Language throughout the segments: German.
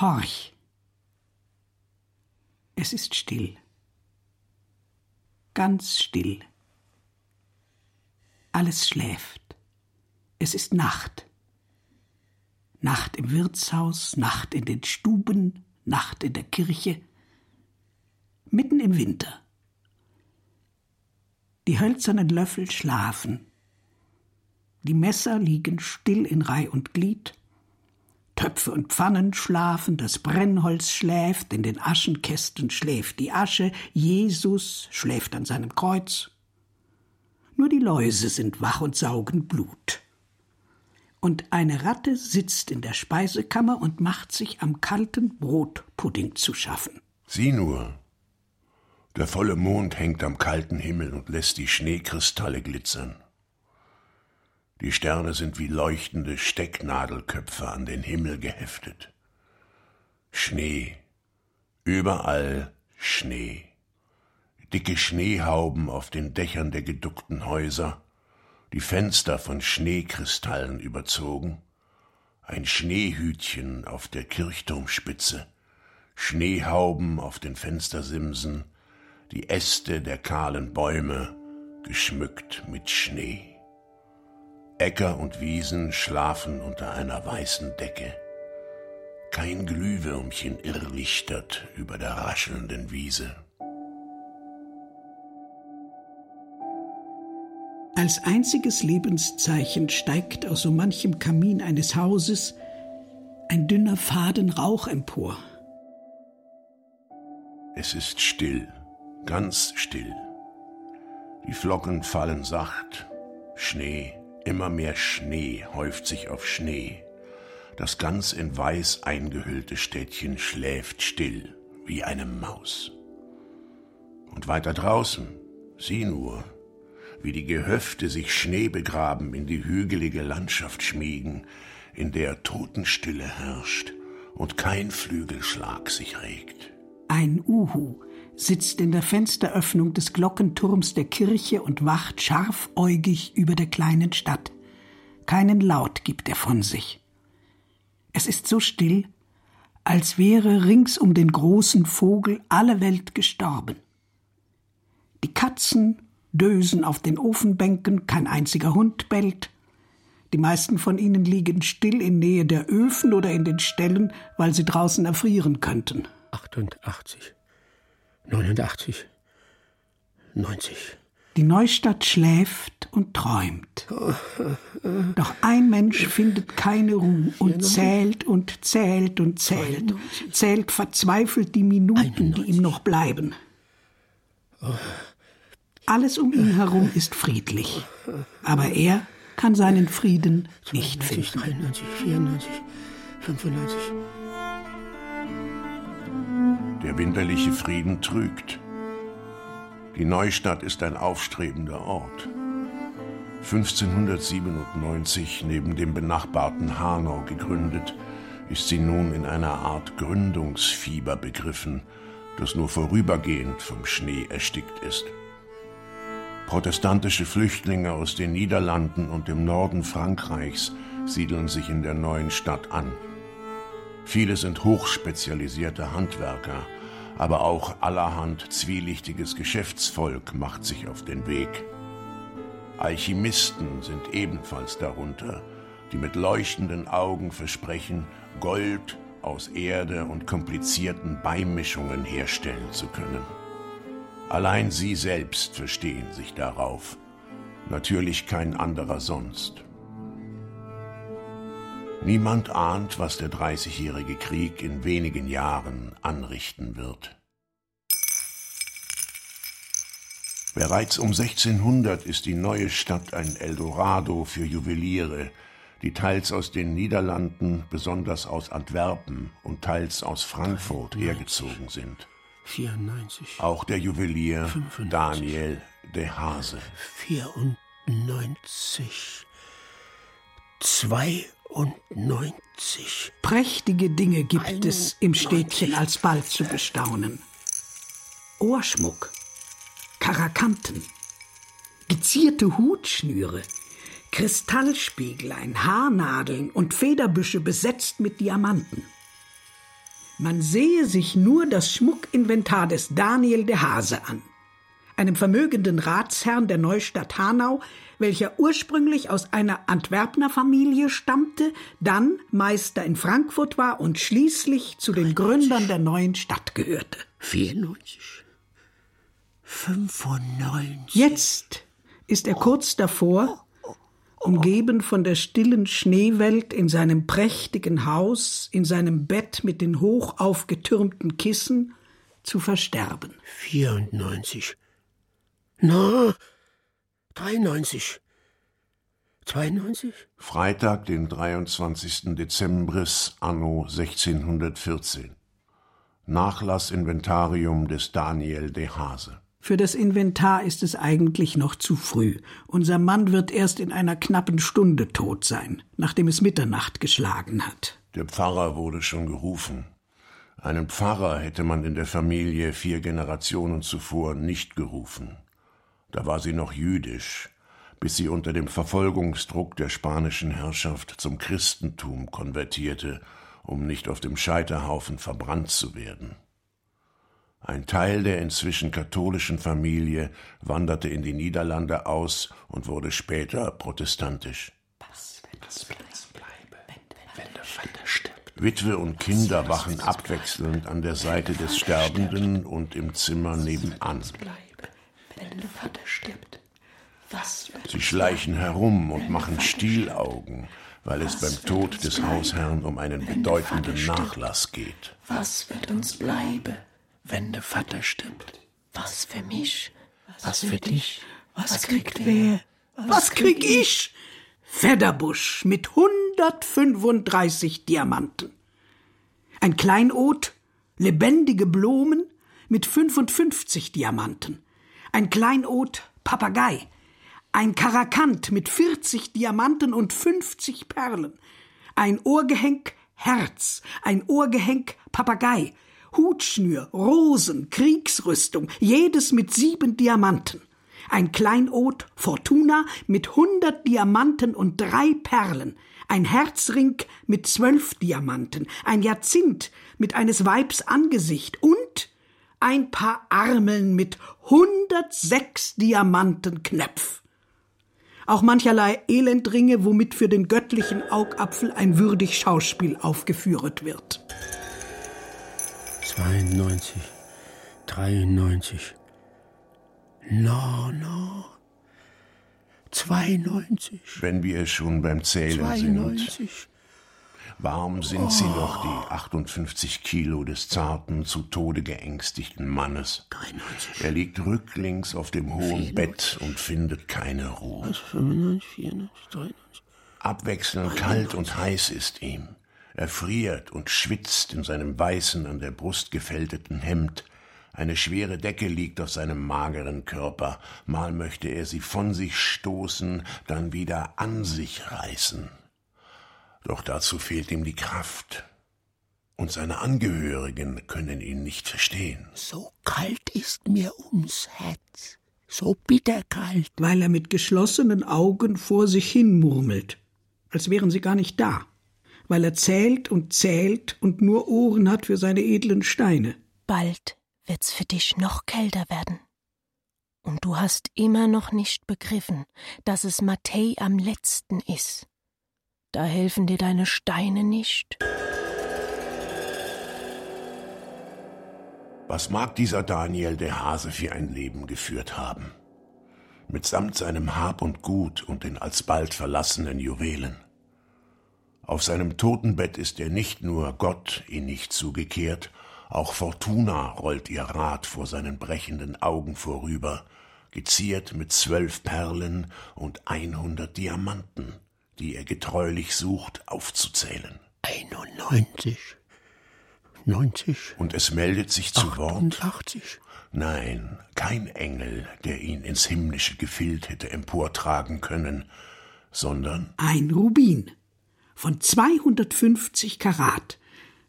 Horch. Es ist still. Ganz still. Alles schläft. Es ist Nacht. Nacht im Wirtshaus, Nacht in den Stuben, Nacht in der Kirche. Mitten im Winter. Die hölzernen Löffel schlafen. Die Messer liegen still in Reih und Glied. Töpfe und Pfannen schlafen, das Brennholz schläft, in den Aschenkästen schläft die Asche, Jesus schläft an seinem Kreuz. Nur die Läuse sind wach und saugen Blut. Und eine Ratte sitzt in der Speisekammer und macht sich am kalten Brotpudding zu schaffen. Sieh nur. Der volle Mond hängt am kalten Himmel und lässt die Schneekristalle glitzern. Die Sterne sind wie leuchtende Stecknadelköpfe an den Himmel geheftet. Schnee, überall Schnee. Dicke Schneehauben auf den Dächern der geduckten Häuser, die Fenster von Schneekristallen überzogen, ein Schneehütchen auf der Kirchturmspitze, Schneehauben auf den Fenstersimsen, die Äste der kahlen Bäume geschmückt mit Schnee. Äcker und Wiesen schlafen unter einer weißen Decke. Kein Glühwürmchen irrlichtert über der raschelnden Wiese. Als einziges Lebenszeichen steigt aus so manchem Kamin eines Hauses ein dünner Faden Rauch empor. Es ist still, ganz still. Die Flocken fallen sacht, Schnee Immer mehr Schnee häuft sich auf Schnee. Das ganz in Weiß eingehüllte Städtchen schläft still wie eine Maus. Und weiter draußen, sieh nur, wie die Gehöfte sich schneebegraben in die hügelige Landschaft schmiegen, in der Totenstille herrscht und kein Flügelschlag sich regt. Ein Uhu, sitzt in der Fensteröffnung des Glockenturms der Kirche und wacht scharfäugig über der kleinen Stadt. Keinen Laut gibt er von sich. Es ist so still, als wäre rings um den großen Vogel alle Welt gestorben. Die Katzen dösen auf den Ofenbänken, kein einziger Hund bellt. Die meisten von ihnen liegen still in Nähe der Öfen oder in den Ställen, weil sie draußen erfrieren könnten. 88. 89, 90. Die Neustadt schläft und träumt. Doch ein Mensch findet keine Ruhe und zählt und zählt und zählt, zählt verzweifelt die Minuten, die ihm noch bleiben. Alles um ihn herum ist friedlich, aber er kann seinen Frieden nicht finden. 93, 94, 95. Der winterliche Frieden trügt. Die Neustadt ist ein aufstrebender Ort. 1597 neben dem benachbarten Hanau gegründet, ist sie nun in einer Art Gründungsfieber begriffen, das nur vorübergehend vom Schnee erstickt ist. Protestantische Flüchtlinge aus den Niederlanden und dem Norden Frankreichs siedeln sich in der neuen Stadt an. Viele sind hochspezialisierte Handwerker, aber auch allerhand zwielichtiges Geschäftsvolk macht sich auf den Weg. Alchemisten sind ebenfalls darunter, die mit leuchtenden Augen versprechen, Gold aus Erde und komplizierten Beimischungen herstellen zu können. Allein sie selbst verstehen sich darauf, natürlich kein anderer sonst. Niemand ahnt, was der Dreißigjährige Krieg in wenigen Jahren anrichten wird. Bereits um 1600 ist die neue Stadt ein Eldorado für Juweliere, die teils aus den Niederlanden, besonders aus Antwerpen und teils aus Frankfurt 93, hergezogen sind. 94. Auch der Juwelier 95, Daniel de Hase. 94. 2 und neunzig. Prächtige Dinge gibt 91. es im Städtchen alsbald zu bestaunen. Ohrschmuck, Karakanten, gezierte Hutschnüre, Kristallspieglein, Haarnadeln und Federbüsche besetzt mit Diamanten. Man sehe sich nur das Schmuckinventar des Daniel de Hase an, einem vermögenden Ratsherrn der Neustadt Hanau, welcher ursprünglich aus einer Antwerpner Familie stammte, dann Meister in Frankfurt war und schließlich zu den Gründern der neuen Stadt gehörte. 94. 95. Jetzt ist er kurz davor, umgeben von der stillen Schneewelt in seinem prächtigen Haus, in seinem Bett mit den hoch aufgetürmten Kissen, zu versterben. 94. Na, 93. 92? Freitag, den 23. Dezembris anno 1614. Nachlassinventarium des Daniel de Hase. Für das Inventar ist es eigentlich noch zu früh. Unser Mann wird erst in einer knappen Stunde tot sein, nachdem es Mitternacht geschlagen hat. Der Pfarrer wurde schon gerufen. Einen Pfarrer hätte man in der Familie vier Generationen zuvor nicht gerufen. Da war sie noch jüdisch, bis sie unter dem Verfolgungsdruck der spanischen Herrschaft zum Christentum konvertierte, um nicht auf dem Scheiterhaufen verbrannt zu werden. Ein Teil der inzwischen katholischen Familie wanderte in die Niederlande aus und wurde später protestantisch. Witwe und Kinder wachen abwechselnd an der Seite des Sterbenden und im Zimmer nebenan. Sie schleichen herum und machen Stielaugen, weil es beim Tod des Hausherrn um einen bedeutenden Nachlass geht. Was wird uns bleiben? wenn der Vater stirbt. Was für mich? Was für dich? Was kriegt wer? Was krieg ich? Fedderbusch mit 135 Diamanten. Ein Kleinod, lebendige Blumen mit 55 Diamanten. Ein Kleinod, Papagei. Ein Karakant mit 40 Diamanten und 50 Perlen. Ein Ohrgehenk, Herz. Ein Ohrgehenk, Papagei. Hutschnür, Rosen, Kriegsrüstung, jedes mit sieben Diamanten. Ein Kleinod Fortuna mit hundert Diamanten und drei Perlen. Ein Herzring mit zwölf Diamanten. Ein Jacinth mit eines Weibs Angesicht und ein paar Armeln mit hundertsechs Diamanten Knöpf. Auch mancherlei Elendringe, womit für den göttlichen Augapfel ein würdig Schauspiel aufgeführet wird. 92, 93. No, no. 92. Wenn wir schon beim Zählen 92. sind. Warum sind sie noch die 58 Kilo des zarten, zu Tode geängstigten Mannes? 93. Er liegt rücklings auf dem hohen 94. Bett und findet keine Ruhe. 95, 94, 93. Abwechselnd kalt und heiß ist ihm. Er friert und schwitzt in seinem weißen, an der Brust gefälteten Hemd. Eine schwere Decke liegt auf seinem mageren Körper. Mal möchte er sie von sich stoßen, dann wieder an sich reißen. Doch dazu fehlt ihm die Kraft. Und seine Angehörigen können ihn nicht verstehen. So kalt ist mir ums Herz, so bitterkalt. Weil er mit geschlossenen Augen vor sich hin murmelt, als wären sie gar nicht da weil er zählt und zählt und nur Ohren hat für seine edlen Steine. Bald wird's für dich noch kälter werden. Und du hast immer noch nicht begriffen, dass es Matthäi am letzten ist. Da helfen dir deine Steine nicht. Was mag dieser Daniel der Hase für ein Leben geführt haben? Mitsamt seinem Hab und Gut und den alsbald verlassenen Juwelen. Auf seinem Totenbett ist er nicht nur Gott innig zugekehrt, auch Fortuna rollt ihr Rad vor seinen brechenden Augen vorüber, geziert mit zwölf Perlen und einhundert Diamanten, die er getreulich sucht aufzuzählen. 91, 90. Und es meldet sich zu 88. Wort. Nein, kein Engel, der ihn ins himmlische Gefild hätte emportragen können, sondern ein Rubin von 250 Karat,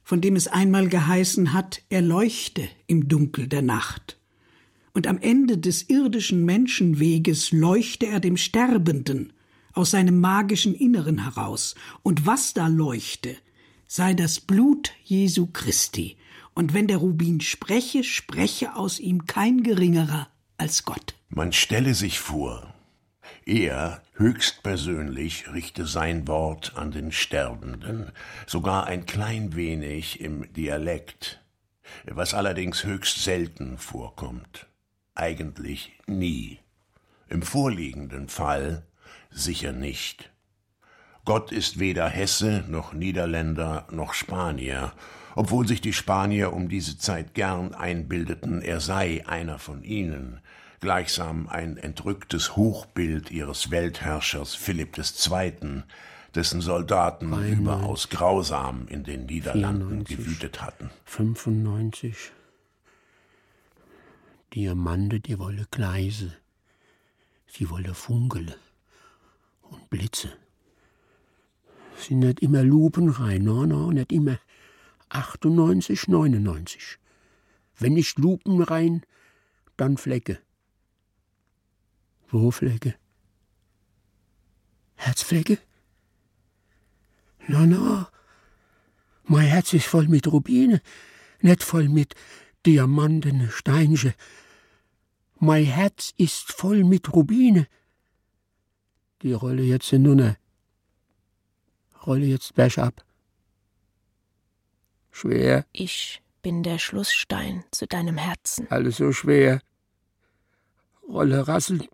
von dem es einmal geheißen hat, er leuchte im Dunkel der Nacht. Und am Ende des irdischen Menschenweges leuchte er dem Sterbenden aus seinem magischen Inneren heraus, und was da leuchte, sei das Blut Jesu Christi, Und wenn der Rubin spreche, spreche aus ihm kein geringerer als Gott. Man stelle sich vor, er höchstpersönlich richte sein Wort an den Sterbenden, sogar ein klein wenig im Dialekt, was allerdings höchst selten vorkommt, eigentlich nie. Im vorliegenden Fall sicher nicht. Gott ist weder Hesse noch Niederländer noch Spanier, obwohl sich die Spanier um diese Zeit gern einbildeten, er sei einer von ihnen, gleichsam ein entrücktes Hochbild ihres Weltherrschers Philipp II., dessen Soldaten Einmal. überaus grausam in den Niederlanden 94. gewütet hatten. 95. Diamante, die wolle Gleise. Sie wolle Funkele und Blitze. Sind nicht immer lupenrein, no, no, nicht immer 98, 99. Wenn nicht lupenrein, dann Flecke. Wo Flecke? Herzflecke? Na, na, mein Herz ist voll mit Rubine, nicht voll mit Diamanten, Steinsche. Mein Herz ist voll mit Rubine. Die rolle jetzt in Nunne. Rolle jetzt bergab. Schwer, Ich bin der Schlussstein zu deinem Herzen. alles so schwer. Rolle rasseln,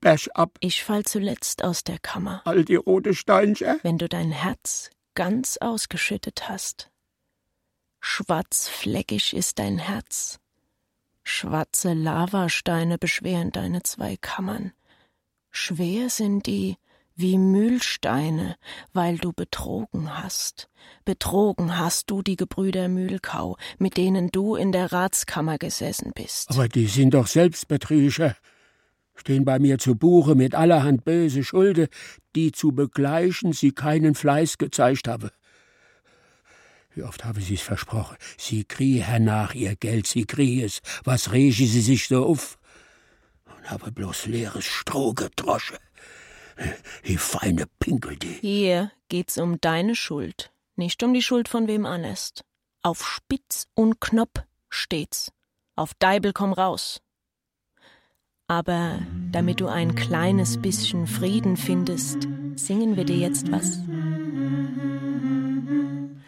bergab, Ich fall zuletzt aus der Kammer, all die rote Steinsche. wenn du dein Herz ganz ausgeschüttet hast. Schwarzfleckig ist dein Herz. Schwarze Lavasteine beschweren deine zwei Kammern. Schwer sind die wie Mühlsteine, weil du betrogen hast. Betrogen hast du die Gebrüder Mühlkau, mit denen du in der Ratskammer gesessen bist. Aber die sind doch Selbstbetrüger. Stehen bei mir zu Buche mit allerhand böse Schulde, die zu begleichen sie keinen Fleiß gezeigt habe. Wie oft habe sie's versprochen? Sie kriege hernach ihr Geld, sie kriege es. Was rege sie sich so auf? Habe bloß leeres Stroh gedrosche. Die feine Pinkel, die. Hier geht's um deine Schuld, nicht um die Schuld von wem anders. Auf Spitz und Knopf steht's. Auf Deibel komm raus. Aber damit du ein kleines bisschen Frieden findest, singen wir dir jetzt was.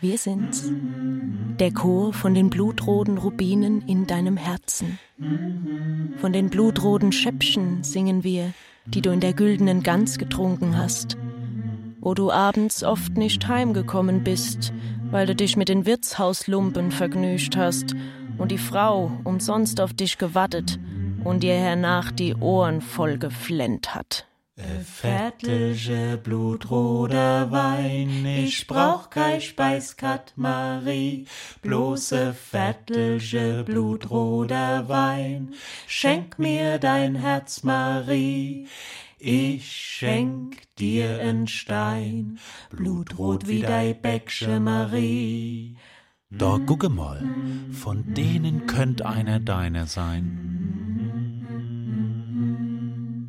Wir sind's. Der Chor von den blutroten Rubinen in deinem Herzen. Von den blutroten Schäppchen singen wir, die du in der güldenen Gans getrunken hast, wo du abends oft nicht heimgekommen bist, weil du dich mit den Wirtshauslumpen vergnügt hast und die Frau umsonst auf dich gewartet und dir hernach die Ohren voll geflennt hat. Fettelge blutroter Wein, ich brauch kein Speiskat Marie, bloße fettelge blutroter Wein, schenk mir dein Herz Marie, ich schenk dir en Stein, blutrot wie dei Bäcksche Marie. Da gucke mal, von denen könnt einer deiner sein.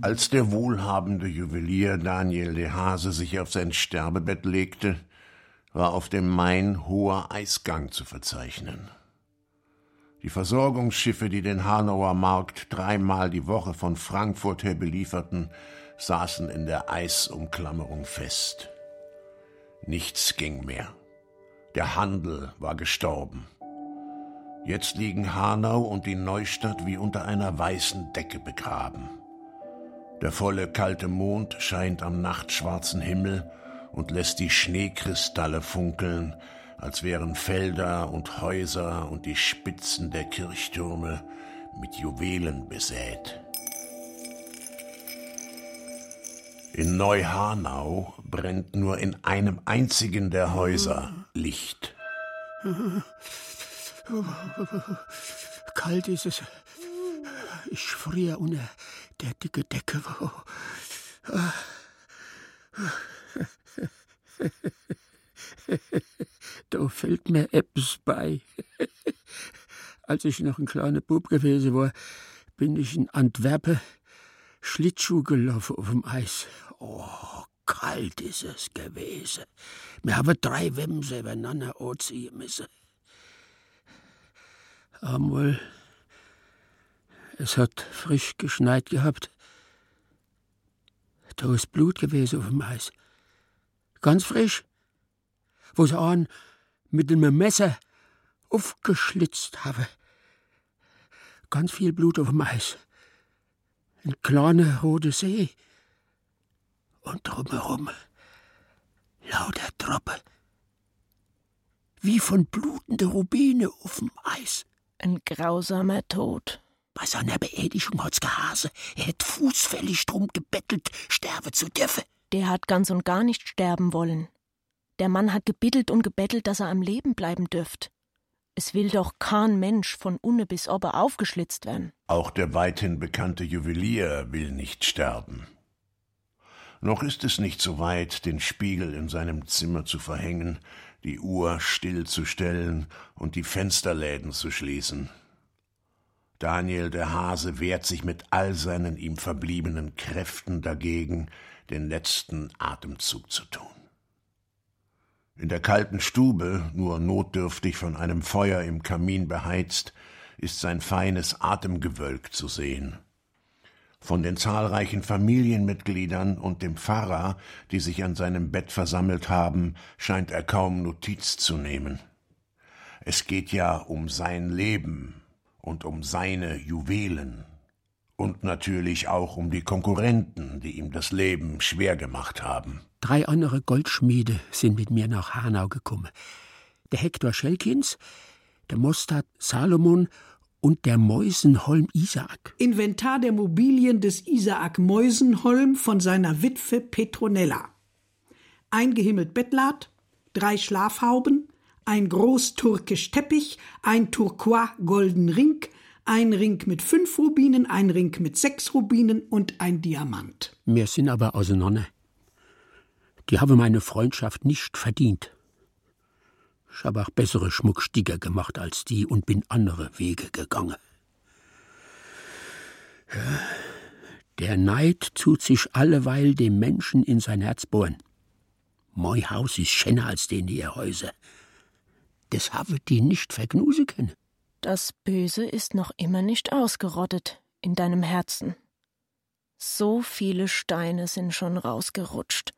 Als der wohlhabende Juwelier Daniel de Hase sich auf sein Sterbebett legte, war auf dem Main hoher Eisgang zu verzeichnen. Die Versorgungsschiffe, die den Hanauer Markt dreimal die Woche von Frankfurt her belieferten, saßen in der Eisumklammerung fest. Nichts ging mehr. Der Handel war gestorben. Jetzt liegen Hanau und die Neustadt wie unter einer weißen Decke begraben. Der volle kalte Mond scheint am nachtschwarzen Himmel und lässt die Schneekristalle funkeln, als wären Felder und Häuser und die Spitzen der Kirchtürme mit Juwelen besät. In Neuhanau brennt nur in einem einzigen der Häuser Licht. Kalt ist es. Ich friere unter dicke Decke. Da fällt mir etwas bei. Als ich noch ein kleiner Bub gewesen war, bin ich in Antwerpen Schlittschuh gelaufen auf dem Eis. Oh, kalt ist es gewesen. Wir haben drei Wemse übereinander anziehen müssen. Einmal, es hat frisch geschneit gehabt. Da ist Blut gewesen auf dem Eis. Ganz frisch. Wo sie einen mit einem Messer aufgeschlitzt habe. Ganz viel Blut auf dem Eis. Ein kleiner roter See. Und drumherum lauter Tropfen. Wie von blutender Rubine auf dem Eis. Ein grausamer Tod. Bei seiner Beerdigung hat's gehase. Er hätt fußfällig drum gebettelt, sterben zu dürfen. Der hat ganz und gar nicht sterben wollen. Der Mann hat gebittelt und gebettelt, dass er am Leben bleiben dürft. Es will doch kein Mensch von unne bis ober aufgeschlitzt werden. Auch der weithin bekannte Juwelier will nicht sterben. Noch ist es nicht so weit, den Spiegel in seinem Zimmer zu verhängen, die Uhr stillzustellen und die Fensterläden zu schließen. Daniel der Hase wehrt sich mit all seinen ihm verbliebenen Kräften dagegen, den letzten Atemzug zu tun. In der kalten Stube, nur notdürftig von einem Feuer im Kamin beheizt, ist sein feines Atemgewölk zu sehen. Von den zahlreichen Familienmitgliedern und dem Pfarrer, die sich an seinem Bett versammelt haben, scheint er kaum Notiz zu nehmen. Es geht ja um sein Leben und um seine Juwelen und natürlich auch um die Konkurrenten, die ihm das Leben schwer gemacht haben. Drei andere Goldschmiede sind mit mir nach Hanau gekommen. Der Hektor Schelkins, der Mostard Salomon und der Meusenholm Isaak. Inventar der Mobilien des Isaak Meusenholm von seiner Witwe Petronella. Ein gehimmelt Bettlad, drei Schlafhauben, ein großturkisch Teppich, ein Turquois golden Ring, ein Ring mit fünf Rubinen, ein Ring mit sechs Rubinen und ein Diamant. Wir sind aber auseinander. Die habe meine Freundschaft nicht verdient. Ich habe auch bessere Schmuckstieger gemacht als die und bin andere Wege gegangen. Der Neid tut sich alleweil dem Menschen in sein Herz bohren. Mein Haus ist schöner als den ihr Häuser. Das habe die nicht vergnuse können. Das Böse ist noch immer nicht ausgerottet in deinem Herzen. So viele Steine sind schon rausgerutscht.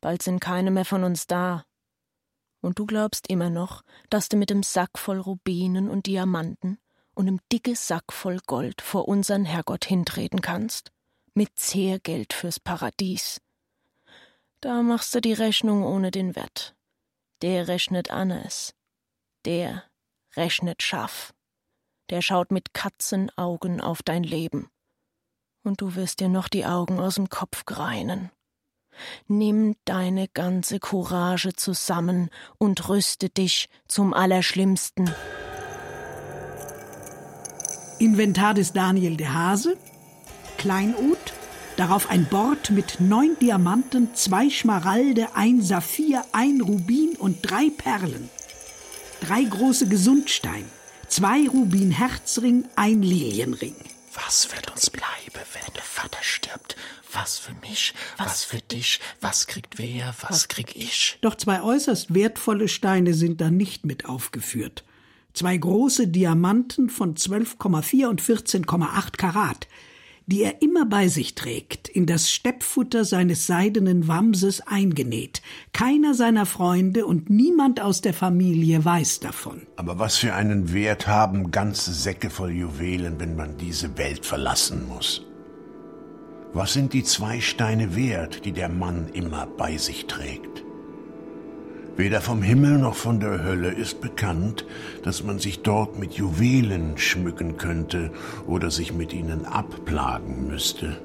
Bald sind keine mehr von uns da. Und du glaubst immer noch, dass du mit dem Sack voll Rubinen und Diamanten und einem dicke Sack voll Gold vor unseren Herrgott hintreten kannst? Mit Zehrgeld fürs Paradies. Da machst du die Rechnung ohne den Wert. Der rechnet anders. Der rechnet scharf. Der schaut mit Katzenaugen auf dein Leben. Und du wirst dir noch die Augen aus dem Kopf greinen. Nimm deine ganze Courage zusammen und rüste dich zum Allerschlimmsten. Inventar des Daniel der Hase, Kleinod, darauf ein Bord mit neun Diamanten, zwei Schmaralde, ein Saphir, ein Rubin und drei Perlen. Drei große Gesundstein, zwei Rubin Herzring, ein Lilienring. Was wird uns bleiben, wenn der Vater stirbt? Was für mich, was für dich, was kriegt wer, was krieg ich? Doch zwei äußerst wertvolle Steine sind da nicht mit aufgeführt. Zwei große Diamanten von 12,4 und 14,8 Karat, die er immer bei sich trägt, in das Steppfutter seines seidenen Wamses eingenäht. Keiner seiner Freunde und niemand aus der Familie weiß davon. Aber was für einen Wert haben ganze Säcke voll Juwelen, wenn man diese Welt verlassen muss? Was sind die zwei Steine wert, die der Mann immer bei sich trägt? Weder vom Himmel noch von der Hölle ist bekannt, dass man sich dort mit Juwelen schmücken könnte oder sich mit ihnen abplagen müsste.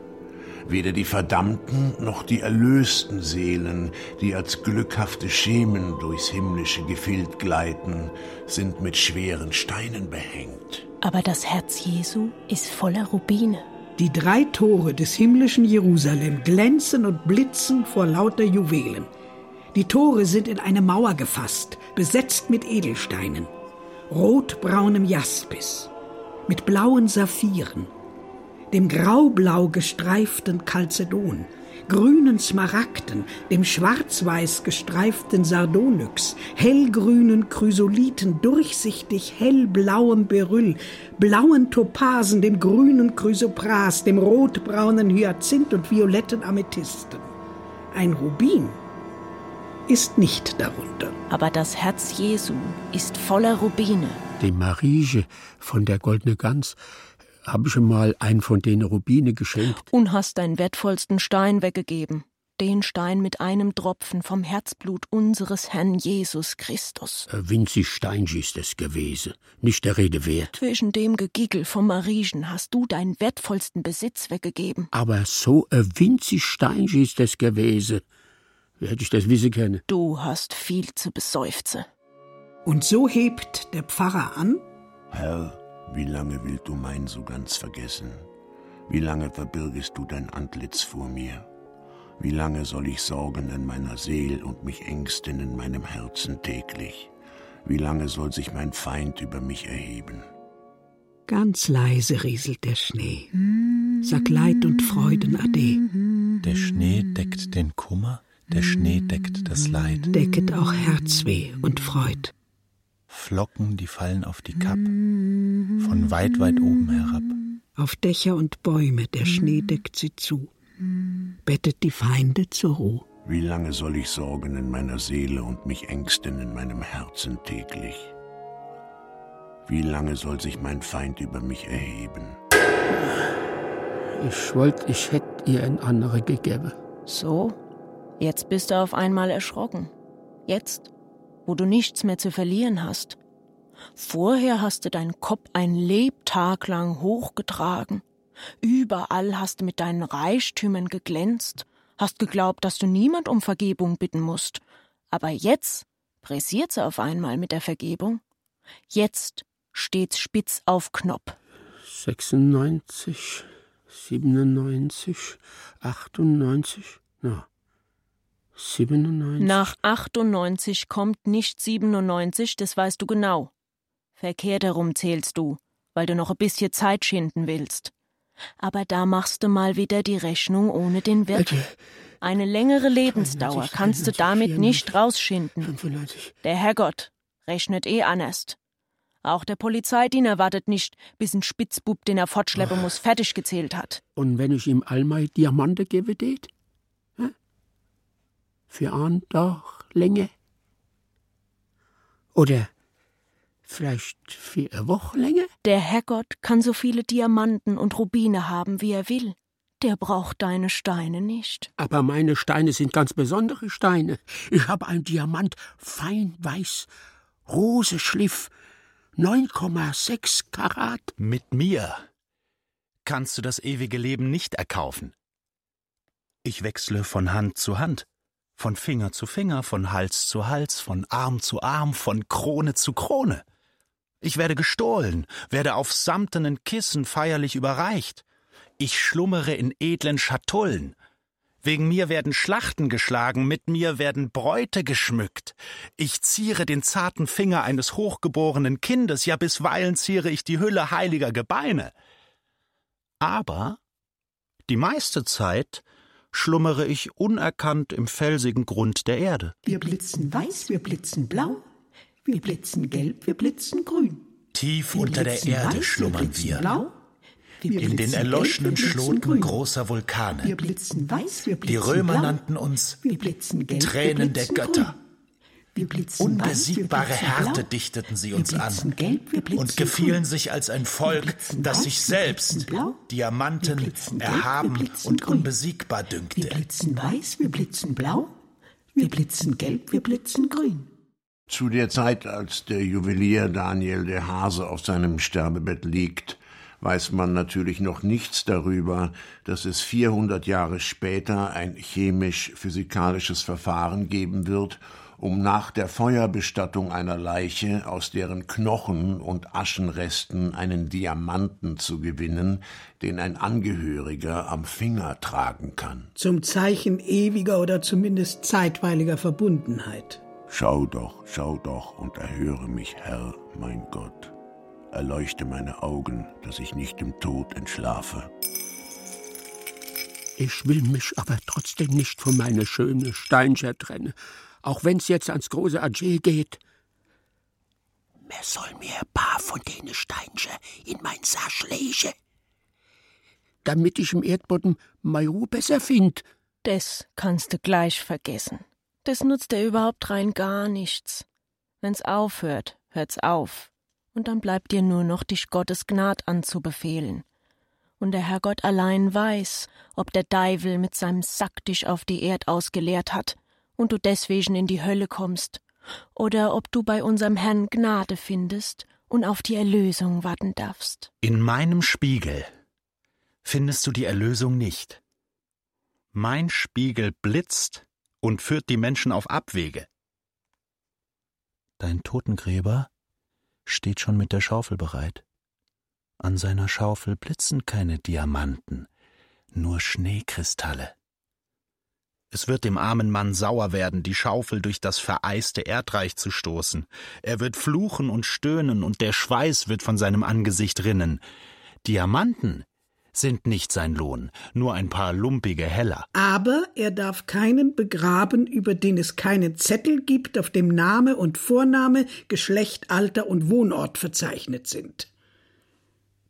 Weder die verdammten noch die erlösten Seelen, die als glückhafte Schemen durchs himmlische Gefild gleiten, sind mit schweren Steinen behängt. Aber das Herz Jesu ist voller Rubine. Die drei Tore des himmlischen Jerusalem glänzen und blitzen vor lauter Juwelen. Die Tore sind in eine Mauer gefasst, besetzt mit Edelsteinen, rotbraunem Jaspis, mit blauen Saphiren, dem graublau gestreiften Chalcedon, grünen Smaragden, dem schwarz-weiß gestreiften Sardonyx, hellgrünen Chrysolithen, durchsichtig hellblauem Beryll, blauen Topasen, dem grünen Chrysopras, dem rotbraunen Hyazinth und violetten Amethysten. Ein Rubin ist nicht darunter. Aber das Herz Jesu ist voller Rubine. Die Marige von der Goldene Gans habe schon mal einen von den Rubine geschenkt. Und hast deinen wertvollsten Stein weggegeben. Den Stein mit einem Tropfen vom Herzblut unseres Herrn Jesus Christus. Ein winzig Stein ist es gewesen, nicht der Rede wert. Zwischen dem Gegickel vom Marischen hast du deinen wertvollsten Besitz weggegeben. Aber so ein winzig Stein ist es gewesen. Hätte ich das wissen können? Du hast viel zu beseufzen. Und so hebt der Pfarrer an. Herr, wie lange willst du mein so ganz vergessen? Wie lange verbirgest du dein Antlitz vor mir? Wie lange soll ich sorgen in meiner Seel und mich ängsten in meinem Herzen täglich? Wie lange soll sich mein Feind über mich erheben? Ganz leise rieselt der Schnee. Sag Leid und Freuden ade. Der Schnee deckt den Kummer, der Schnee deckt das Leid. Decket auch Herzweh und Freud. Flocken, die fallen auf die Kapp, von weit, weit oben herab. Auf Dächer und Bäume der Schnee deckt sie zu, bettet die Feinde zur Ruhe. Wie lange soll ich sorgen in meiner Seele und mich ängsten in meinem Herzen täglich? Wie lange soll sich mein Feind über mich erheben? Ich wollte, ich hätte ihr ein andere gegeben. So, jetzt bist du auf einmal erschrocken. Jetzt, wo du nichts mehr zu verlieren hast. Vorher hast du deinen Kopf ein Lebtag lang hochgetragen. Überall hast du mit deinen Reichtümern geglänzt, hast geglaubt, dass du niemand um Vergebung bitten musst. Aber jetzt pressiert sie auf einmal mit der Vergebung. Jetzt steht's spitz auf Knopf. 96, 97, 98, na, 97. Nach 98 kommt nicht 97, das weißt du genau. Verkehrt herum zählst du, weil du noch ein bisschen Zeit schinden willst. Aber da machst du mal wieder die Rechnung ohne den Wirt. Eine längere Lebensdauer 93, kannst du 94, damit nicht 94, rausschinden. 95. Der Herrgott rechnet eh anders. Auch der Polizeidiener wartet nicht, bis ein Spitzbub, den er fortschleppen muss, fertig gezählt hat. Und wenn ich ihm all meine Diamante gebe, det? Für einen Tag länger? Oder vielleicht für eine Woche länger? Der Herrgott kann so viele Diamanten und Rubine haben, wie er will. Der braucht deine Steine nicht. Aber meine Steine sind ganz besondere Steine. Ich habe ein Diamant fein weiß, rose Schliff, 9,6 Karat. Mit mir kannst du das ewige Leben nicht erkaufen. Ich wechsle von Hand zu Hand, von Finger zu Finger, von Hals zu Hals, von Arm zu Arm, von Krone zu Krone. Ich werde gestohlen, werde auf samtenen Kissen feierlich überreicht. Ich schlummere in edlen Schatullen. Wegen mir werden Schlachten geschlagen, mit mir werden Bräute geschmückt. Ich ziere den zarten Finger eines hochgeborenen Kindes, ja bisweilen ziere ich die Hülle heiliger Gebeine. Aber die meiste Zeit schlummere ich unerkannt im felsigen Grund der Erde. Wir blitzen weiß, wir blitzen blau, wir blitzen gelb, wir blitzen grün. Tief Wir unter der Erde weiß, schlummern wir. Blau, wir In den erloschenen gelb, wir Schloten grün. großer Wir Vulkane. blitzen weiß, wir blitzen Die Römer blau, nannten uns wir blitzen gelb, Tränen wir der Götter. Grün. Wir blitzen Unbesiegbare weiß, wir blitzen Härte dichteten sie wir uns an wir und gefielen grün. sich als ein Wir Volk, das weiß, sich wir selbst wir Diamanten blitzen gelb, wir erhaben blitzen und unbesiegbar Wir dünkte. blitzen weiß, wir blitzen blau, wir blitzen gelb, wir blitzen grün. Zu der Zeit, als der Juwelier Daniel der Hase auf seinem Sterbebett liegt, weiß man natürlich noch nichts darüber, dass es 400 Jahre später ein chemisch-physikalisches Verfahren geben wird, um nach der Feuerbestattung einer Leiche aus deren Knochen und Aschenresten einen Diamanten zu gewinnen, den ein Angehöriger am Finger tragen kann. Zum Zeichen ewiger oder zumindest zeitweiliger Verbundenheit. Schau doch, schau doch und erhöre mich, Herr, mein Gott. Erleuchte meine Augen, dass ich nicht im Tod entschlafe. Ich will mich aber trotzdem nicht von meiner schönen Steinscher trennen, auch wenn's jetzt ans große AG geht. Wer soll mir ein paar von denen Steinscher in mein Sasch legen? Damit ich im Erdboden meine Ruhe besser find. Das kannst du gleich vergessen. Das nutzt dir überhaupt rein gar nichts. Wenn's aufhört, hört's auf. Und dann bleibt dir nur noch, dich Gottes Gnad anzubefehlen. Und der Herrgott allein weiß, ob der Deivel mit seinem Sack dich auf die Erd ausgeleert hat und du deswegen in die Hölle kommst, oder ob du bei unserem Herrn Gnade findest und auf die Erlösung warten darfst. In meinem Spiegel findest du die Erlösung nicht. Mein Spiegel blitzt und führt die Menschen auf Abwege. Dein Totengräber steht schon mit der Schaufel bereit. An seiner Schaufel blitzen keine Diamanten, nur Schneekristalle. Es wird dem armen Mann sauer werden, die Schaufel durch das vereiste Erdreich zu stoßen. Er wird fluchen und stöhnen, und der Schweiß wird von seinem Angesicht rinnen. Diamanten sind nicht sein Lohn, nur ein paar lumpige Heller. Aber er darf keinen begraben, über den es keinen Zettel gibt, auf dem Name und Vorname, Geschlecht, Alter und Wohnort verzeichnet sind.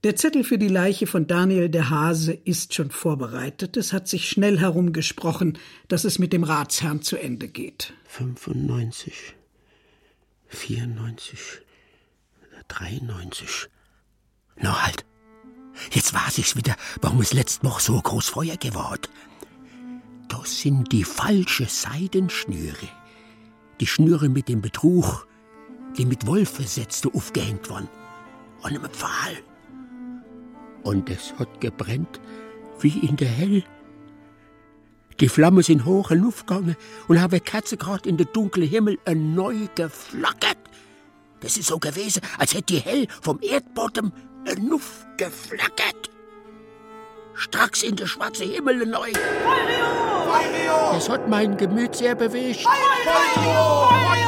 Der Zettel für die Leiche von Daniel der Hase ist schon vorbereitet. Es hat sich schnell herumgesprochen, dass es mit dem Ratsherrn zu Ende geht. 95, 94, 93. Na halt. Jetzt weiß ich's wieder, warum es letzte Woche so groß Feuer geworden. Das sind die falsche Seidenschnüre. Die Schnüre mit dem Betrug, die mit Wolfesätzte aufgehängt waren. An einem Pfahl. Und es hat gebrennt wie in der Hell. Die Flammen sind hoch in Luft gegangen und haben Katze grad in der dunklen Himmel neu geflackert. Das ist so gewesen, als hätte die Hell vom Erdboden Luft geflackert. Stracks in der schwarze Himmel neu. Das hat mein Gemüt sehr bewegt.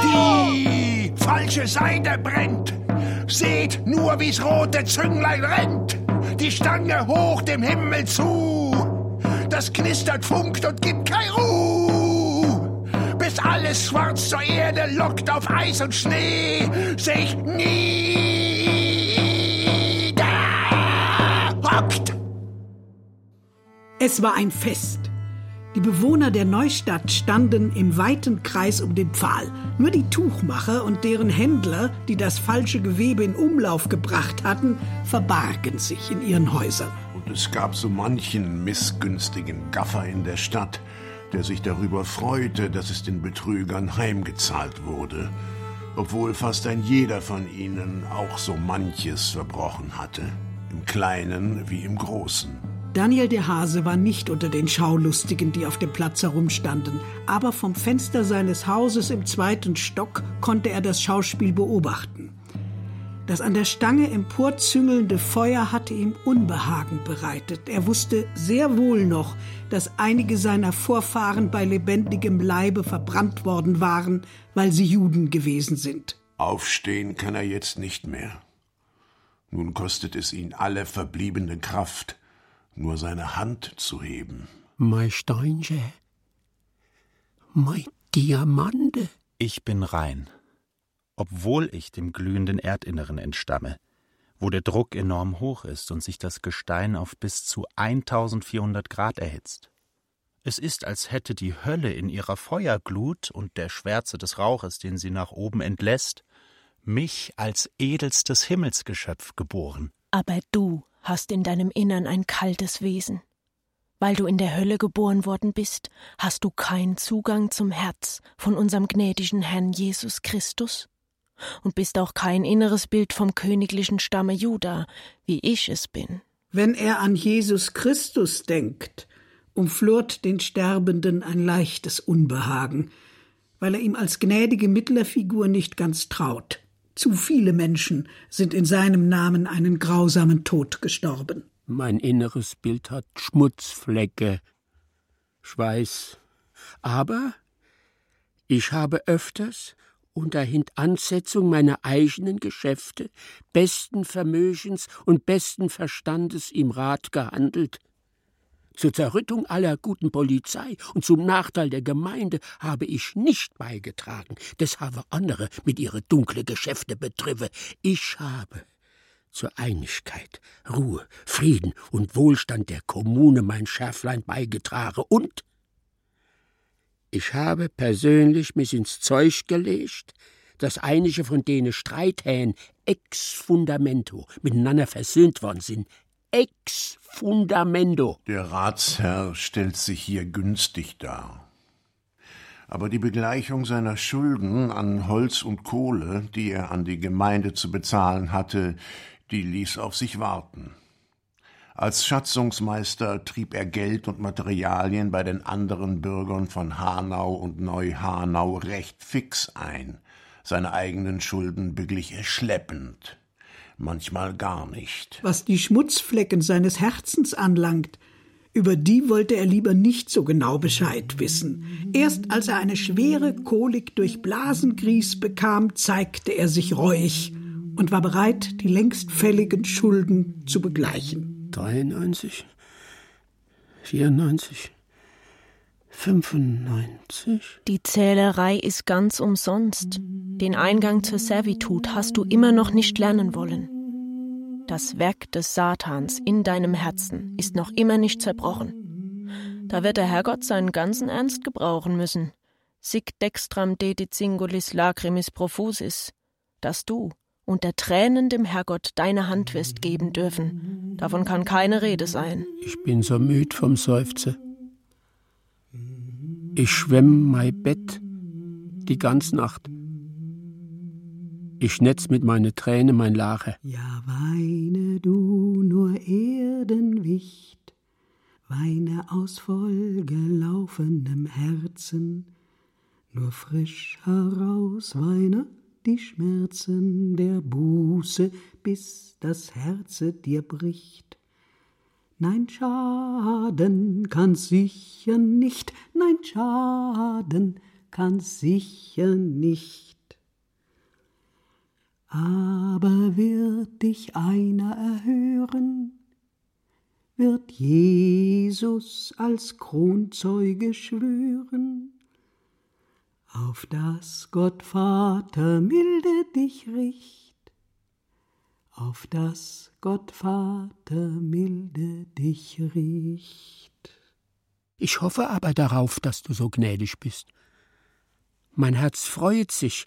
Die falsche Seite brennt. Seht nur, wie's rote Zünglein rennt. Die Stange hoch dem Himmel zu. Das knistert, funkt und gibt kein Ruh. Bis alles schwarz zur Erde lockt auf Eis und Schnee, sich niederhockt. Es war ein Fest. Die Bewohner der Neustadt standen im weiten Kreis um den Pfahl. Nur die Tuchmacher und deren Händler, die das falsche Gewebe in Umlauf gebracht hatten, verbargen sich in ihren Häusern. Und es gab so manchen missgünstigen Gaffer in der Stadt, der sich darüber freute, dass es den Betrügern heimgezahlt wurde, obwohl fast ein jeder von ihnen auch so manches verbrochen hatte, im Kleinen wie im Großen. Daniel der Hase war nicht unter den Schaulustigen, die auf dem Platz herumstanden, aber vom Fenster seines Hauses im zweiten Stock konnte er das Schauspiel beobachten. Das an der Stange emporzüngelnde Feuer hatte ihm Unbehagen bereitet. Er wusste sehr wohl noch, dass einige seiner Vorfahren bei lebendigem Leibe verbrannt worden waren, weil sie Juden gewesen sind. Aufstehen kann er jetzt nicht mehr. Nun kostet es ihn alle verbliebene Kraft, nur seine Hand zu heben. Mein Steinche. Mein Diamante. Ich bin rein, obwohl ich dem glühenden Erdinneren entstamme, wo der Druck enorm hoch ist und sich das Gestein auf bis zu 1400 Grad erhitzt. Es ist, als hätte die Hölle in ihrer Feuerglut und der Schwärze des Rauches, den sie nach oben entlässt, mich als edelstes Himmelsgeschöpf geboren. Aber du hast in deinem Innern ein kaltes Wesen. Weil du in der Hölle geboren worden bist, hast du keinen Zugang zum Herz von unserem gnädigen Herrn Jesus Christus und bist auch kein inneres Bild vom königlichen Stamme Juda, wie ich es bin. Wenn er an Jesus Christus denkt, umflort den Sterbenden ein leichtes Unbehagen, weil er ihm als gnädige Mittlerfigur nicht ganz traut. Zu viele Menschen sind in seinem Namen einen grausamen Tod gestorben. Mein inneres Bild hat Schmutzflecke, Schweiß. Aber ich habe öfters unter Hintansetzung meiner eigenen Geschäfte, besten Vermögens und besten Verstandes im Rat gehandelt. Zur Zerrüttung aller guten Polizei und zum Nachteil der Gemeinde habe ich nicht beigetragen. Das habe andere mit ihre dunkle Geschäfte betriebe. Ich habe zur Einigkeit, Ruhe, Frieden und Wohlstand der Kommune mein Schärflein beigetragen und ich habe persönlich mich ins Zeug gelegt, dass einige von denen Streithähn ex fundamento miteinander versöhnt worden sind. Ex fundamento. Der Ratsherr stellt sich hier günstig dar. Aber die Begleichung seiner Schulden an Holz und Kohle, die er an die Gemeinde zu bezahlen hatte, die ließ auf sich warten. Als Schatzungsmeister trieb er Geld und Materialien bei den anderen Bürgern von Hanau und Neu-Hanau recht fix ein. Seine eigenen Schulden beglich er schleppend, manchmal gar nicht. Was die Schmutzflecken seines Herzens anlangt, über die wollte er lieber nicht so genau Bescheid wissen. Erst als er eine schwere Kolik durch Blasengrieß bekam, zeigte er sich reuig und war bereit, die längst fälligen Schulden zu begleichen. 93, 94, 95. Die Zählerei ist ganz umsonst. Den Eingang zur Servitut hast du immer noch nicht lernen wollen. Das Werk des Satans in deinem Herzen ist noch immer nicht zerbrochen. Da wird der Herrgott seinen ganzen Ernst gebrauchen müssen. Sic dextram dedit singulis lacrimis profusis, dass du, unter Tränen dem Herrgott deine Hand wirst geben dürfen. Davon kann keine Rede sein. Ich bin so müd vom Seufze. Ich schwemm mein Bett die ganze Nacht. Ich netz mit meine Träne mein Lache. Ja, weine du nur Erdenwicht, weine aus vollgelaufenem Herzen, nur frisch heraus weine die Schmerzen der Buße, bis das Herze dir bricht. Nein, Schaden kann's sicher nicht, nein, Schaden kann's sicher nicht. Aber wird dich einer erhören, wird Jesus als Kronzeuge schwören, auf das Gott Vater milde dich richt, auf das Gott Vater milde dich richt. Ich hoffe aber darauf, dass du so gnädig bist. Mein Herz freut sich,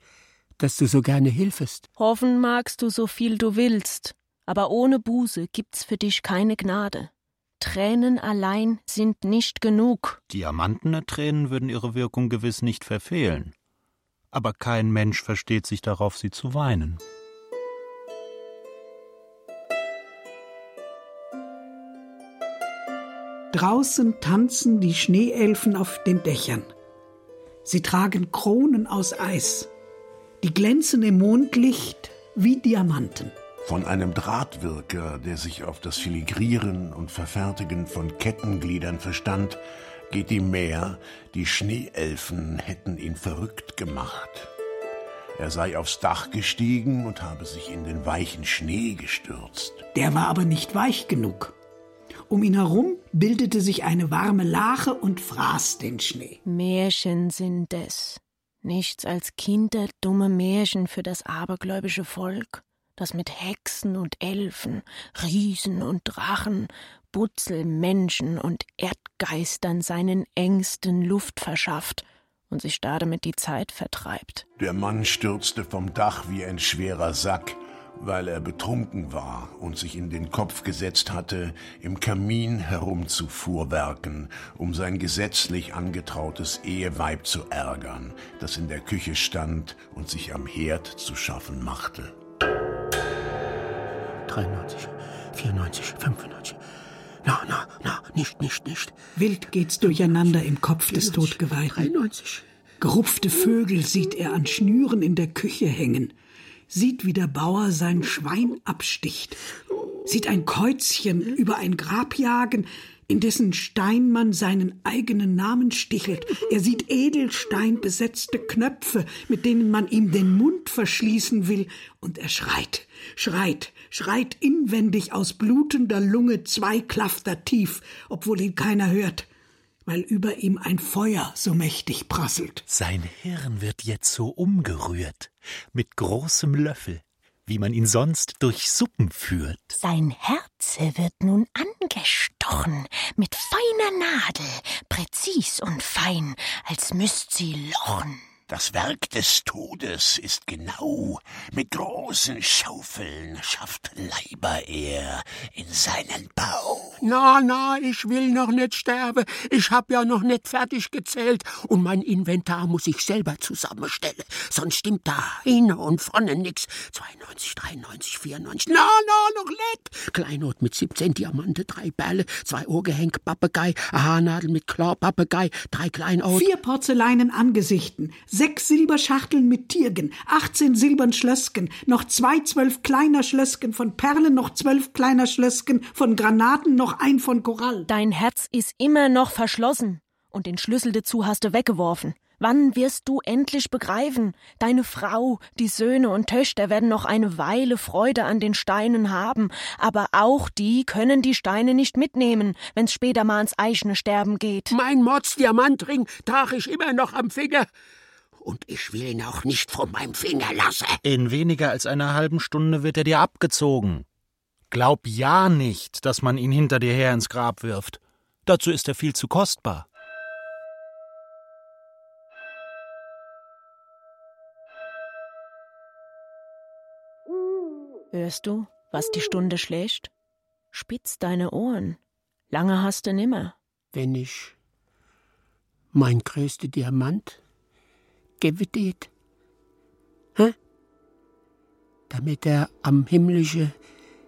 dass du so gerne hilfest. Hoffen magst du so viel du willst, aber ohne Buße gibt's für dich keine Gnade. Tränen allein sind nicht genug. Diamantene Tränen würden ihre Wirkung gewiss nicht verfehlen. Aber kein Mensch versteht sich darauf, sie zu weinen. Draußen tanzen die Schneeelfen auf den Dächern. Sie tragen Kronen aus Eis. Die glänzen im Mondlicht wie Diamanten. Von einem Drahtwirker, der sich auf das Filigrieren und Verfertigen von Kettengliedern verstand, geht ihm mehr, die Schneeelfen hätten ihn verrückt gemacht. Er sei aufs Dach gestiegen und habe sich in den weichen Schnee gestürzt. Der war aber nicht weich genug. Um ihn herum bildete sich eine warme Lache und fraß den Schnee. Märchen sind es. Nichts als kinderdumme Märchen für das abergläubische Volk das mit Hexen und Elfen, Riesen und Drachen, Butzelmenschen und Erdgeistern seinen Ängsten Luft verschafft und sich damit die Zeit vertreibt. Der Mann stürzte vom Dach wie ein schwerer Sack, weil er betrunken war und sich in den Kopf gesetzt hatte, im Kamin herumzufuhrwerken, um sein gesetzlich angetrautes Eheweib zu ärgern, das in der Küche stand und sich am Herd zu schaffen machte. 93, 94, 95. Na, na, na, nicht, nicht, nicht. Wild geht's durcheinander im Kopf des Todgeweihten. 93. Gerupfte Vögel sieht er an Schnüren in der Küche hängen. Sieht, wie der Bauer sein Schwein absticht. Sieht ein Käuzchen über ein Grab jagen. in dessen Steinmann seinen eigenen Namen stichelt. Er sieht edelsteinbesetzte Knöpfe, mit denen man ihm den Mund verschließen will, und er schreit, schreit, schreit inwendig aus blutender Lunge zwei Klafter tief, obwohl ihn keiner hört weil über ihm ein Feuer so mächtig prasselt. Sein Hirn wird jetzt so umgerührt, mit großem Löffel, wie man ihn sonst durch Suppen führt. Sein Herze wird nun angestochen mit feiner Nadel, präzis und fein, als müsst sie lochen. Das Werk des Todes ist genau. Mit großen Schaufeln schafft Leiber er in seinen Bau. Na, na, ich will noch nicht sterben. Ich hab ja noch nicht fertig gezählt. Und mein Inventar muss ich selber zusammenstellen. Sonst stimmt da hinten und vorne nix. 92, 93, 94. Na, na, noch nicht. Kleinod mit 17 Diamanten, drei Bälle, zwei Ohrgehänge, Papagei, eine Haarnadel mit Klar, Papagei, drei Kleinod. Vier Porzellanen Angesichten, sechs Silberschachteln mit Tirgen, achtzehn silbern Schlösken, noch zwei zwölf kleiner Schlösken von Perlen, noch zwölf kleiner Schlösken von Granaten, noch ein von Korall. Dein Herz ist immer noch verschlossen und den Schlüssel dazu hast du weggeworfen. Wann wirst du endlich begreifen? Deine Frau, die Söhne und Töchter werden noch eine Weile Freude an den Steinen haben, aber auch die können die Steine nicht mitnehmen, wenn's später mal ans Eichene sterben geht. Mein Mordsdiamantring trag ich immer noch am Finger. Und ich will ihn auch nicht von meinem Finger lassen. In weniger als einer halben Stunde wird er dir abgezogen. Glaub ja nicht, dass man ihn hinter dir her ins Grab wirft. Dazu ist er viel zu kostbar. Hörst du, was die Stunde schlägt? Spitz deine Ohren. Lange hast du nimmer. Wenn ich mein größter Diamant gewidmet, hä? damit er am himmlische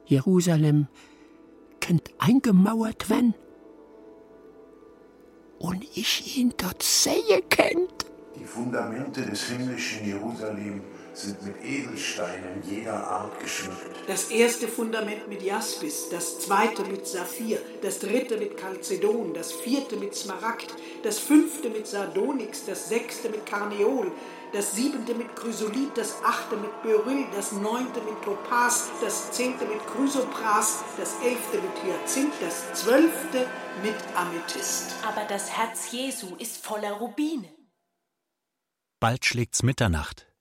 Jerusalem könnt eingemauert werden und ich ihn dort sehen könnt. Die Fundamente des himmlischen Jerusalem sind mit Edelsteinen jeder Art geschmückt. Das erste Fundament mit Jaspis, das zweite mit Saphir, das dritte mit Chalcedon, das vierte mit Smaragd, das fünfte mit Sardonyx, das sechste mit Karneol, das siebente mit Chrysolit, das achte mit Beryl, das neunte mit Topaz, das zehnte mit Chrysopras, das elfte mit Hyazinth, das zwölfte mit Amethyst. Aber das Herz Jesu ist voller Rubine. Bald schlägt's Mitternacht.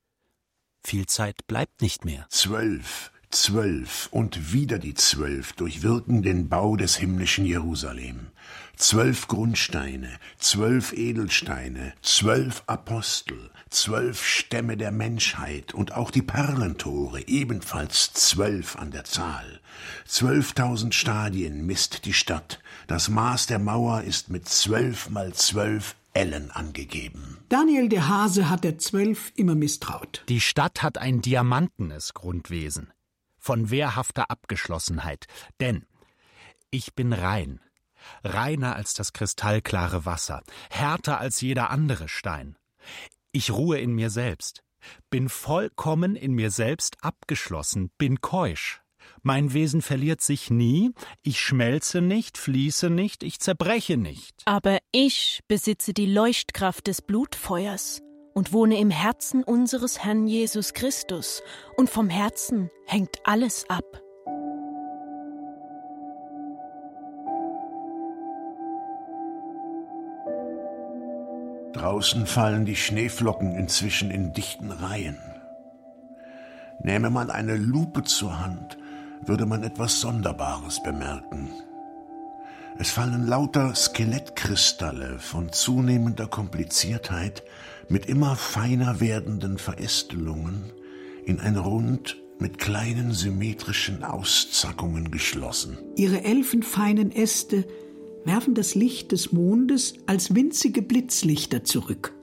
Viel Zeit bleibt nicht mehr. Zwölf, zwölf und wieder die zwölf durchwirken den Bau des himmlischen Jerusalem. Zwölf Grundsteine, zwölf Edelsteine, zwölf Apostel, zwölf Stämme der Menschheit und auch die Perlentore, ebenfalls zwölf an der Zahl. Zwölftausend Stadien misst die Stadt. Das Maß der Mauer ist mit zwölf mal zwölf Ellen angegeben. Daniel der Hase hat der Zwölf immer misstraut. Die Stadt hat ein diamantenes Grundwesen, von wehrhafter Abgeschlossenheit. Denn ich bin rein, reiner als das kristallklare Wasser, härter als jeder andere Stein. Ich ruhe in mir selbst, bin vollkommen in mir selbst abgeschlossen, bin keusch. Mein Wesen verliert sich nie, ich schmelze nicht, fließe nicht, ich zerbreche nicht. Aber ich besitze die Leuchtkraft des Blutfeuers und wohne im Herzen unseres Herrn Jesus Christus, und vom Herzen hängt alles ab. Draußen fallen die Schneeflocken inzwischen in dichten Reihen. Nähme man eine Lupe zur Hand, würde man etwas Sonderbares bemerken. Es fallen lauter Skelettkristalle von zunehmender Kompliziertheit mit immer feiner werdenden Verästelungen in ein Rund mit kleinen symmetrischen Auszackungen geschlossen. Ihre elfenfeinen Äste werfen das Licht des Mondes als winzige Blitzlichter zurück,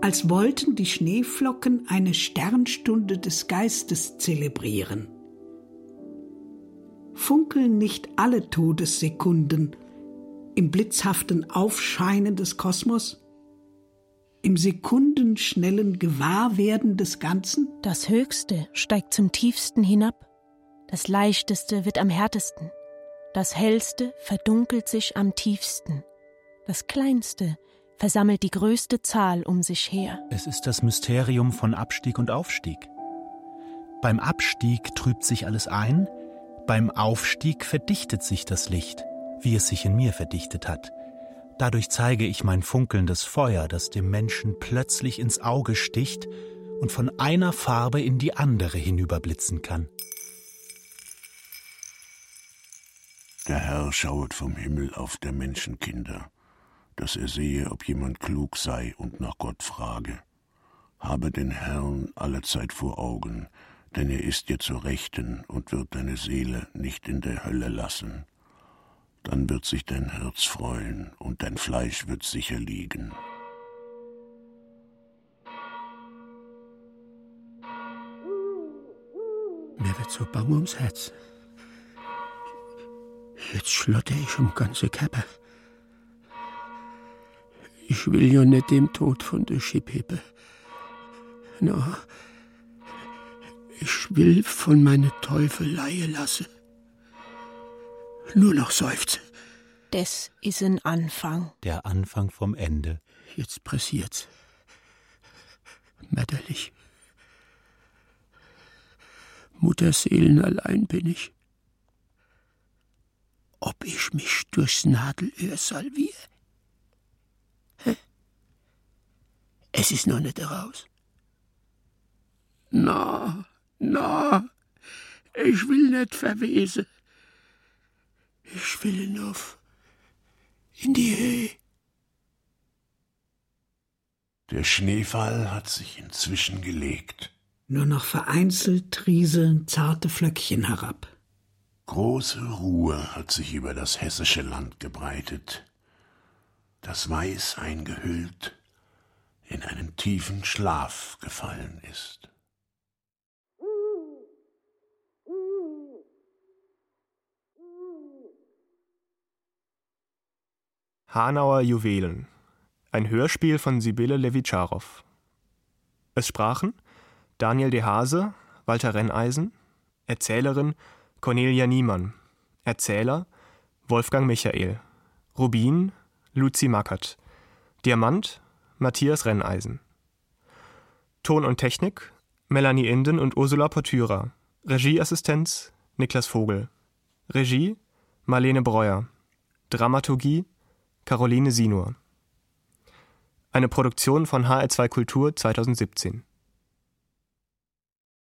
als wollten die Schneeflocken eine Sternstunde des Geistes zelebrieren. Funkeln nicht alle Todessekunden im blitzhaften Aufscheinen des Kosmos? Im sekundenschnellen Gewahrwerden des Ganzen? Das Höchste steigt zum Tiefsten hinab, das Leichteste wird am härtesten, Das Hellste verdunkelt sich am tiefsten. Das Kleinste versammelt die größte Zahl um sich her. Es ist das Mysterium von Abstieg und Aufstieg. Beim Abstieg trübt sich alles ein, beim Aufstieg verdichtet sich das Licht, wie es sich in mir verdichtet hat. Dadurch zeige ich mein funkelndes Feuer, das dem Menschen plötzlich ins Auge sticht und von einer Farbe in die andere hinüberblitzen kann. Der Herr schauet vom Himmel auf der Menschenkinder, dass er sehe, ob jemand klug sei und nach Gott frage. Habe den Herrn allezeit vor Augen, denn er ist dir zur Rechten und wird deine Seele nicht in der Hölle lassen. Dann wird sich dein Herz freuen und dein Fleisch wird sicher liegen. Mir wird so bang ums Herz. Jetzt schlotte ich um ganze Käppe. Ich will ja nicht dem Tod von der Schiphebe. No, ich will von meine Teufelei lassen. Nur noch seufze. Das ist ein Anfang. Der Anfang vom Ende. Jetzt pressiert's. Mätterlich. Mutterseelen allein bin ich. Ob ich mich durchs Nadelöhr salviere? Hä? Es ist noch nicht heraus. Na, na, ich will nicht verwesen. Ich will hinauf in die Höhe. Der Schneefall hat sich inzwischen gelegt. Nur noch vereinzelt rieseln zarte Flöckchen herab. Große Ruhe hat sich über das hessische Land gebreitet, das weiß eingehüllt in einen tiefen Schlaf gefallen ist. Hanauer Juwelen. Ein Hörspiel von Sibylle Levitscharow. Es sprachen Daniel de Hase, Walter Renneisen, Erzählerin Cornelia Niemann, Erzähler Wolfgang Michael, Rubin Luzi Mackert, Diamant Matthias Renneisen. Ton und Technik Melanie Inden und Ursula Portyra. Regieassistenz Niklas Vogel. Regie Marlene Breuer. Dramaturgie Caroline Sinur. Eine Produktion von HR2 Kultur 2017